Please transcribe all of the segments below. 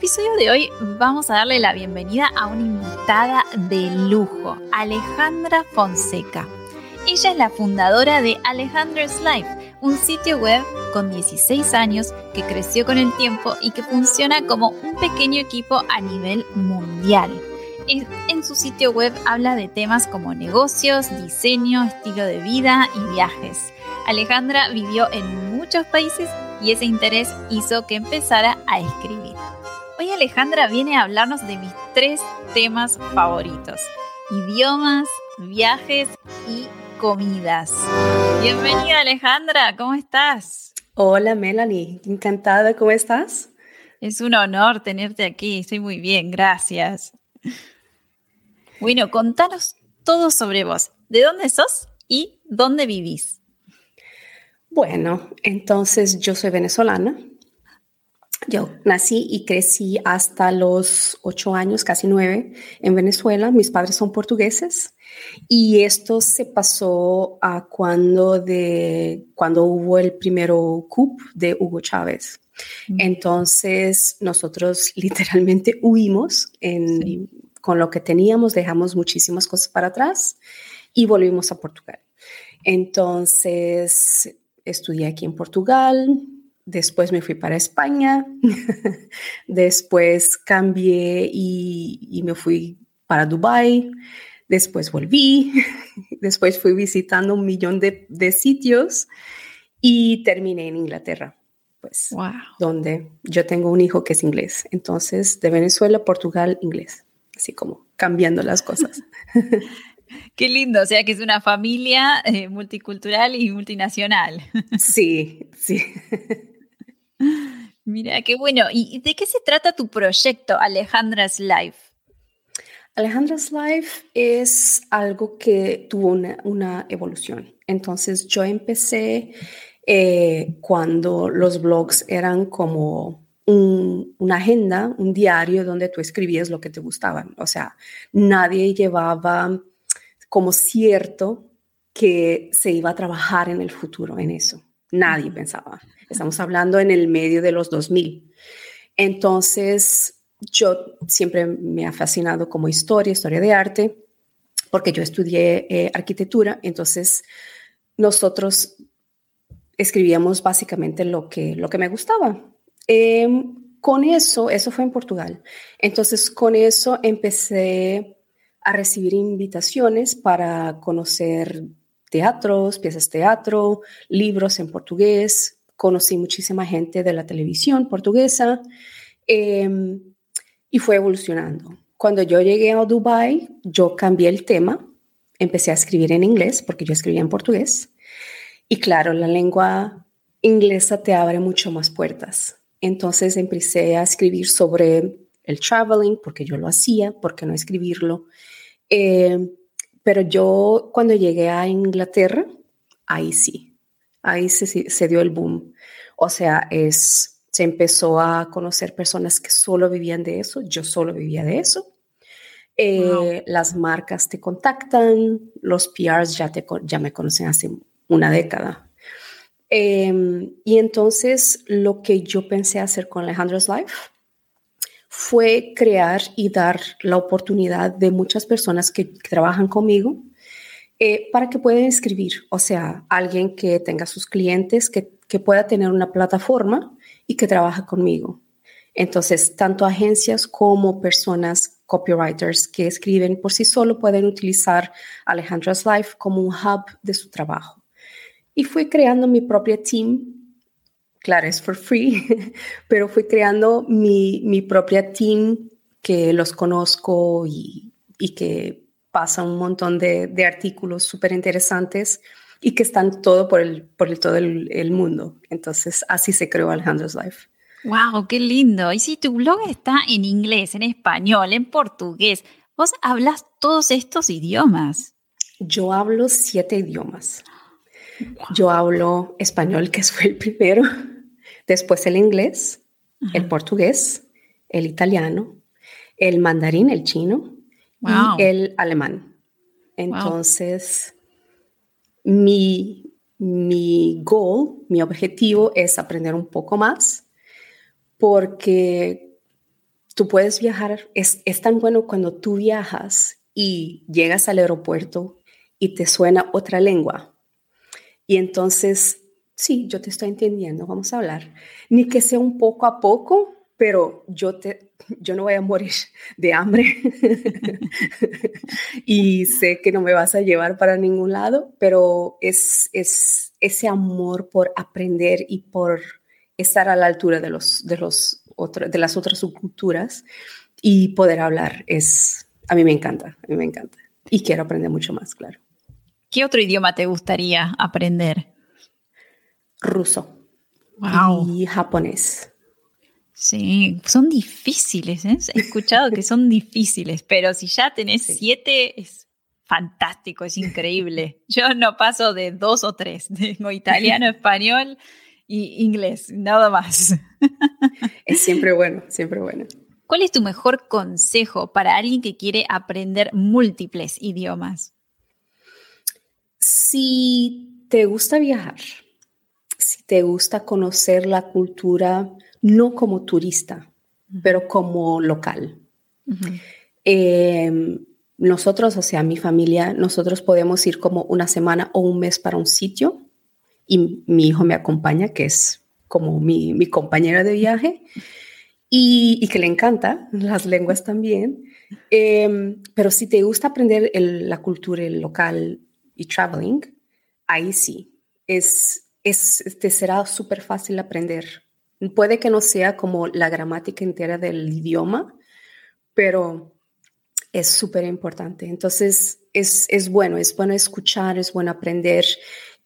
Episodio de hoy vamos a darle la bienvenida a una invitada de lujo, Alejandra Fonseca. Ella es la fundadora de Alejandra's Life, un sitio web con 16 años que creció con el tiempo y que funciona como un pequeño equipo a nivel mundial. En su sitio web habla de temas como negocios, diseño, estilo de vida y viajes. Alejandra vivió en muchos países y ese interés hizo que empezara a escribir. Hoy Alejandra viene a hablarnos de mis tres temas favoritos. Idiomas, viajes y comidas. Bienvenida Alejandra, ¿cómo estás? Hola Melanie, encantada, ¿cómo estás? Es un honor tenerte aquí, estoy muy bien, gracias. Bueno, contanos todo sobre vos. ¿De dónde sos y dónde vivís? Bueno, entonces yo soy venezolana, yo nací y crecí hasta los ocho años, casi nueve, en Venezuela. Mis padres son portugueses y esto se pasó a cuando, de, cuando hubo el primero coup de Hugo Chávez. Entonces nosotros literalmente huimos con lo que teníamos, dejamos muchísimas cosas para atrás y volvimos a Portugal. Entonces estudié aquí en Portugal, Después me fui para España, después cambié y, me fui para Dubai, después volví, después fui visitando un millón de, sitios y terminé en Inglaterra, pues, donde yo tengo un hijo que es inglés. Entonces, de Venezuela, Portugal, inglés, así como cambiando las cosas. Qué lindo, o sea que es una familia eh, multicultural y multinacional. Sí, sí. Mira, qué bueno. ¿Y de qué se trata tu proyecto, Alejandra's Life? Alejandra's Life es algo que tuvo una, evolución. Entonces yo empecé eh, cuando los blogs eran como una agenda, un diario donde tú escribías lo que te gustaban. O sea, nadie llevaba como cierto que se iba a trabajar en el futuro en eso. Nadie pensaba. Estamos hablando en el medio de los 2000. Entonces, yo siempre me ha fascinado como historia, historia de arte, porque yo estudié eh, arquitectura, entonces nosotros escribíamos básicamente lo que, lo que me gustaba. Em, con eso, eso fue en Portugal. Entonces, con eso empecé a recibir invitaciones para conocer teatros, piezas de teatro, libros en portugués, conocí muchísima gente de la televisión portuguesa em, y fue evolucionando. Cuando yo llegué a Dubai, yo cambié el tema, empecé a escribir en inglés porque yo escribía en portugués y claro, la lengua inglesa te abre mucho más puertas. Entonces empecé a escribir sobre el traveling porque yo lo hacía, porque no escribirlo. Em, pero yo cuando llegué a Inglaterra, ahí sí, ahí se, dio el boom. O sea, es, se empezó a conocer personas que solo vivían de eso, yo solo vivía de eso. Eh, las marcas te contactan, los PRs ya, te, ya me conocen hace una década. Em, y entonces lo que yo pensé hacer con Alejandra's Life fue crear y dar la oportunidad de muchas personas que, trabajan conmigo eh, para que puedan escribir, o sea, alguien que tenga sus clientes, que, que pueda tener una plataforma y que trabaja conmigo. Entonces, tanto agencias como personas, copywriters que escriben por sí solo pueden utilizar Alejandra's Life como un hub de su trabajo. Y fui creando mi propia team. Claro, es for free, pero fui creando mi, mi propia team que los conozco y, y que pasa un montón de, de artículos súper interesantes y que están todo por, el, por el, todo el, el, mundo. Entonces, así se creó Alejandra's Life. ¡Wow! ¡Qué lindo! Y si tu blog está en inglés, en español, en portugués, vos hablas todos estos idiomas. Yo hablo siete idiomas. Yo hablo español, que fue el primero, después el inglés, el portugués, el italiano, el mandarín, el chino y el alemán. Entonces, mi, mi goal, mi objetivo es aprender un poco más porque tú puedes viajar, es, es tan bueno cuando tú viajas y llegas al aeropuerto y te suena otra lengua. Y entonces, sí, yo te estoy entendiendo, vamos a hablar. Ni que sea un poco a poco, pero yo, te, yo no voy a morir de hambre y sé que no me vas a llevar para ningún lado, pero es, es ese amor por aprender y por estar a la altura de, los, de, los de las otras subculturas y poder hablar es, a mí me encanta, a mí me encanta. Y quiero aprender mucho más, claro. ¿Qué otro idioma te gustaría aprender? Ruso. Wow. Y japonés. Sí, son difíciles, ¿eh? He escuchado que son difíciles, pero si ya tenés siete, es fantástico, es increíble. Yo no paso de dos o tres, tengo italiano, español y inglés, nada más. Es siempre bueno, siempre bueno. ¿Cuál es tu mejor consejo para alguien que quiere aprender múltiples idiomas? Si te gusta viajar, si te gusta conocer la cultura, no como turista, pero como local. Em, nosotros, o sea, mi familia, nosotros podemos ir como una semana o un mes para un sitio y mi hijo me acompaña, que es como mi, compañera de viaje y, que le encanta las lenguas también. Em, pero si te gusta aprender la cultura local, y traveling, ahí sí, es, es, te será súper fácil aprender. Puede que no sea como la gramática entera del idioma, pero es súper importante. Entonces, es, es bueno, es bueno escuchar, es bueno aprender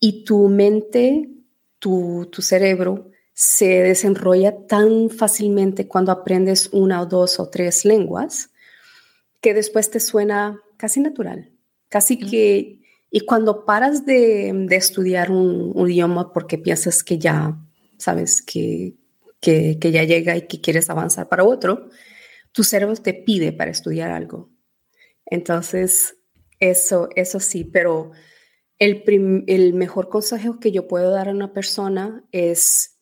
y tu mente, tu, tu cerebro se desenrolla tan fácilmente cuando aprendes una o dos o tres lenguas que después te suena casi natural, casi que y cuando paras de, estudiar un, idioma porque piensas que ya, sabes, que, que, ya llega y que quieres avanzar para otro, tu cerebro te pide para estudiar algo. Entonces, eso, eso sí, pero el, el mejor consejo que yo puedo dar a una persona es,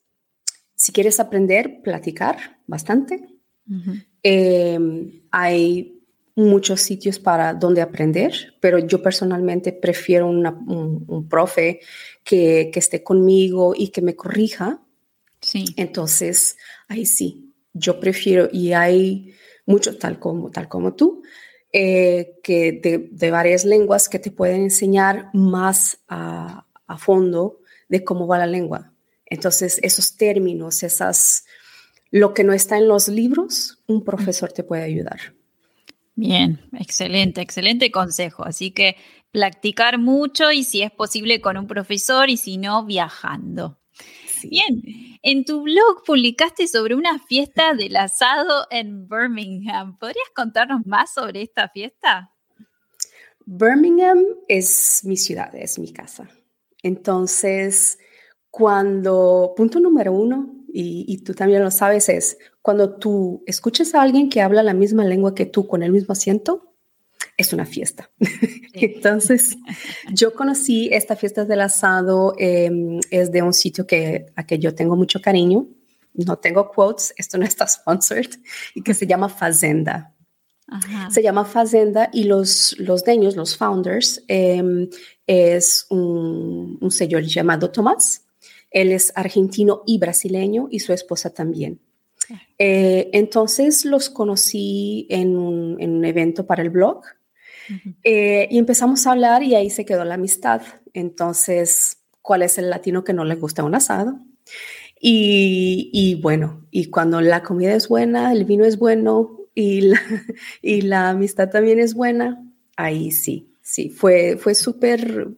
si quieres aprender, platicar bastante. Em, hay muchos sitios para donde aprender, pero yo personalmente prefiero un, profe que, esté conmigo y que me corrija. Sí. Entonces, ahí sí, yo prefiero, y hay muchos, tal como, tal como tú, eh, que de, varias lenguas que te pueden enseñar más a, a fondo de cómo va la lengua. Entonces, esos términos, esas, lo que no está en los libros, un profesor te puede ayudar. Bien, excelente, excelente consejo. Así que practicar mucho y si es posible con un profesor y si no, viajando. Bien, en tu blog publicaste sobre una fiesta del asado en Birmingham. ¿Podrías contarnos más sobre esta fiesta? Birmingham es mi ciudad, es mi casa. Entonces, cuando, punto número uno, y, tú también lo sabes, es cuando tú escuches a alguien que habla la misma lengua que tú con el mismo acento, es una fiesta. Entonces, yo conocí esta fiesta del asado, em, es de un sitio que, a que yo tengo mucho cariño. No tengo quotes, esto no está sponsored, y que se llama Fazenda. Se llama Fazenda y los, los dueños, los founders, em, es un, un señor llamado Tomás. Él es argentino y brasileño y su esposa también. Eh, entonces los conocí en un, en un, evento para el blog eh, y empezamos a hablar y ahí se quedó la amistad. Entonces, ¿cuál es el latino que no le gusta un asado? Y, y bueno, y cuando la comida es buena, el vino es bueno y la, y la amistad también es buena, ahí sí, sí, fue, fue súper,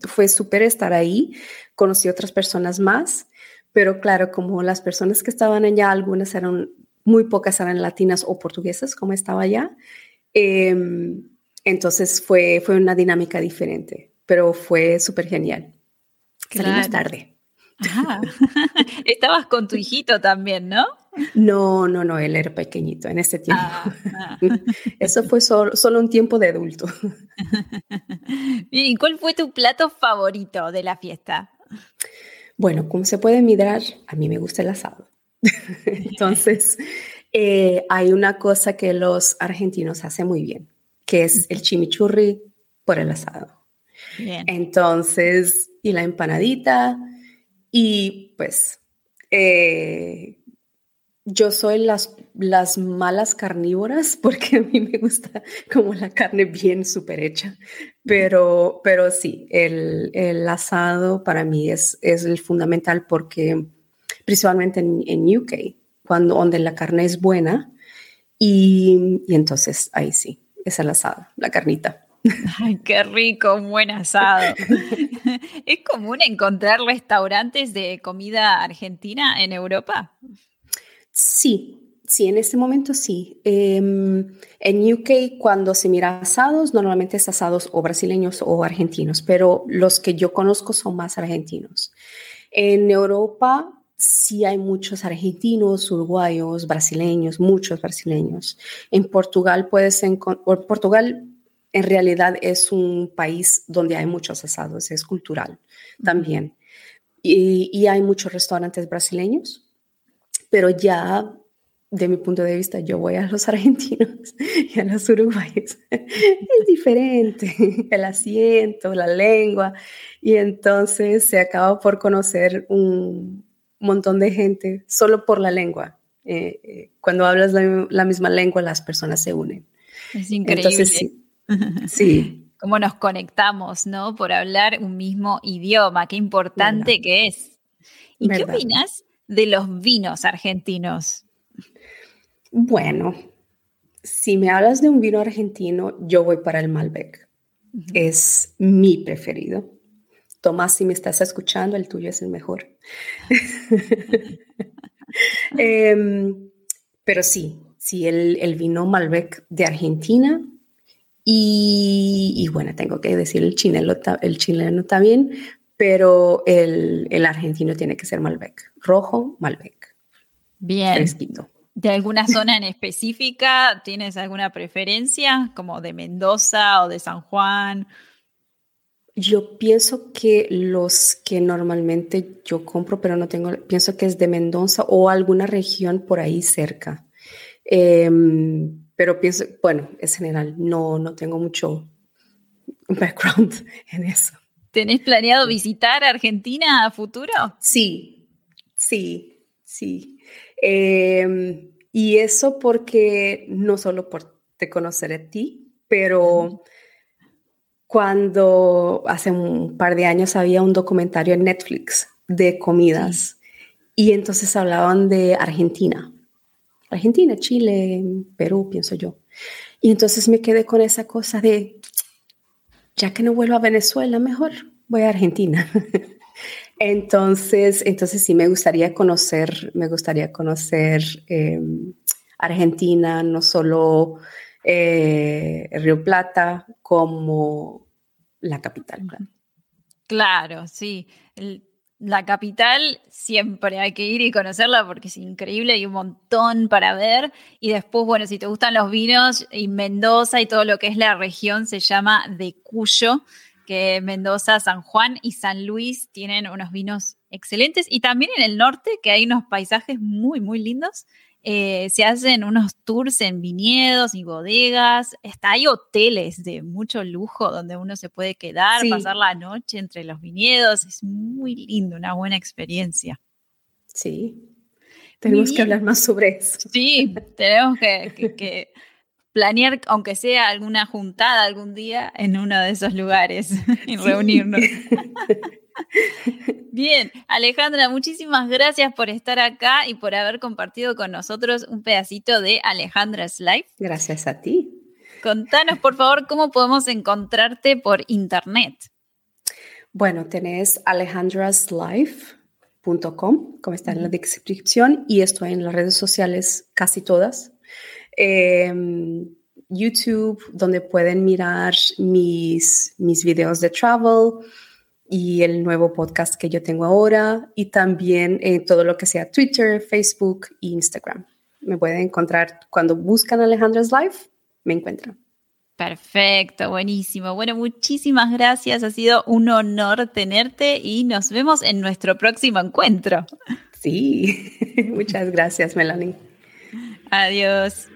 fue súper estar ahí. Conocí otras personas más pero claro, como las personas que estaban allá, algunas eran, muy pocas eran latinas o portuguesas, como estaba allá, em, entonces fue, fue una dinámica diferente, pero fue súper genial. Salimos tarde. Estabas con tu hijito también, ¿no? No, no, no, él era pequeñito en ese tiempo. Ah, ah. Eso fue solo, solo, un tiempo de adulto. ¿Y cuál fue tu plato favorito de la fiesta? Bueno, como se puede mirar, a mí me gusta el asado. Entonces, eh, hay una cosa que los argentinos hacen muy bien, que es el chimichurri por el asado. Entonces, y la empanadita, y pues eh, yo soy las, las malas carnívoras porque a mí me gusta como la carne bien súper hecha, pero, pero sí, el, el, asado para mí es, es el fundamental porque principalmente en, en UK, cuando, donde la carne es buena, y, y entonces ahí sí, es el asado, la carnita. Ay, qué rico, un buen asado. ¿Es común encontrar restaurantes de comida argentina en Europa? Sí, sí, en este momento sí. Em, en UK, cuando se mira asados, normalmente es asados o brasileños o argentinos, pero los que yo conozco son más argentinos. En Europa sí hay muchos argentinos, uruguayos, brasileños, muchos brasileños. En Portugal puedes encontrar, Portugal en realidad es un país donde hay muchos asados, es cultural también. y hay muchos restaurantes brasileños pero ya de mi punto de vista, yo voy a los argentinos y a los uruguayos. Es diferente el asiento, la lengua, y entonces se acaba por conocer un montón de gente solo por la lengua. Eh, eh, cuando hablas la, misma lengua, las personas se unen. Es increíble. Entonces, sí. sí. Cómo nos conectamos, ¿no? Por hablar un mismo idioma. Qué importante que es. ¿Y qué opinas de los vinos argentinos? Bueno, si me hablas de un vino argentino, yo voy para el Malbec. Es mi preferido. Tomás, si me estás escuchando, el tuyo es el mejor. Em, pero sí, sí, el, vino Malbec de Argentina. Y, bueno, tengo que decir el chileno, el chileno también, pero el, el, argentino tiene que ser Malbec. Rojo, Malbec. Bien. ¿De alguna zona en específica tienes alguna preferencia, como de Mendoza o de San Juan? Yo pienso que los que normalmente yo compro, pero no tengo, pienso que es de Mendoza o alguna región por ahí cerca. Em, pero pienso, bueno, es general, no, no tengo mucho background en eso. ¿Tenés planeado visitar Argentina a futuro? Sí, sí, sí. Em, y eso porque no solo por te conocer a ti, pero cuando hace un par de años había un documentario en Netflix de comidas y entonces hablaban de Argentina. Argentina, Chile, Perú, pienso yo. Y entonces me quedé con esa cosa de, ya que no vuelvo a Venezuela, mejor voy a Argentina. entonces, entonces sí me gustaría conocer, me gustaría conocer em, Argentina, no solo eh, Río Plata, como la capital. Claro, sí. La capital siempre hay que ir y conocerla porque es increíble, hay un montón para ver. Y después, bueno, si te gustan los vinos, y Mendoza y todo lo que es la región se llama de Cuyo, que Mendoza, San Juan y San Luis tienen unos vinos excelentes. Y también en el norte, que hay unos paisajes muy, muy lindos. Eh, se hacen unos tours en viñedos y bodegas. Está, hay hoteles de mucho lujo donde uno se puede quedar, pasar la noche entre los viñedos. Es muy lindo, una buena experiencia. Sí. Tenemos que hablar más sobre eso. Sí, tenemos que planear, aunque sea alguna juntada algún día, en uno de esos lugares y reunirnos. Bien, Alejandra, muchísimas gracias por estar acá y por haber compartido con nosotros un pedacito de Alejandra's Life. Gracias a ti. Contanos, por favor, cómo podemos encontrarte por internet. Bueno, tenés alejandraslife.com, como está en la descripción, y estoy en las redes sociales casi todas. Em, YouTube, donde pueden mirar mis, mis videos de travel, y el nuevo podcast que yo tengo ahora y también eh, todo lo que sea Twitter, Facebook e Instagram. Me pueden encontrar cuando buscan Alejandra's Life, me encuentran. Perfecto, buenísimo. Bueno, muchísimas gracias. Ha sido un honor tenerte y nos vemos en nuestro próximo encuentro. Sí, muchas gracias, Melanie. Adiós.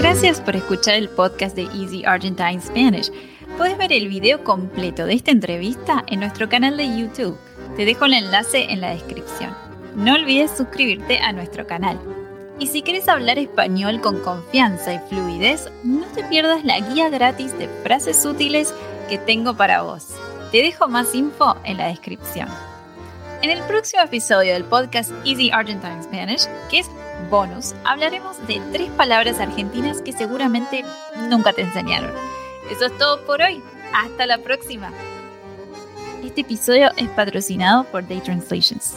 Gracias por escuchar el podcast de Easy Argentine Spanish. Puedes ver el video completo de esta entrevista en nuestro canal de YouTube. Te dejo el enlace en la descripción. No olvides suscribirte a nuestro canal. Y si quieres hablar español con confianza y fluidez, no te pierdas la guía gratis de frases útiles que tengo para vos. Te dejo más info en la descripción. En el próximo episodio del podcast Easy Argentine Spanish, que es bonus, hablaremos de tres palabras argentinas que seguramente nunca te enseñaron. Eso es todo por hoy. Hasta la próxima. Este episodio es patrocinado por Day Translations.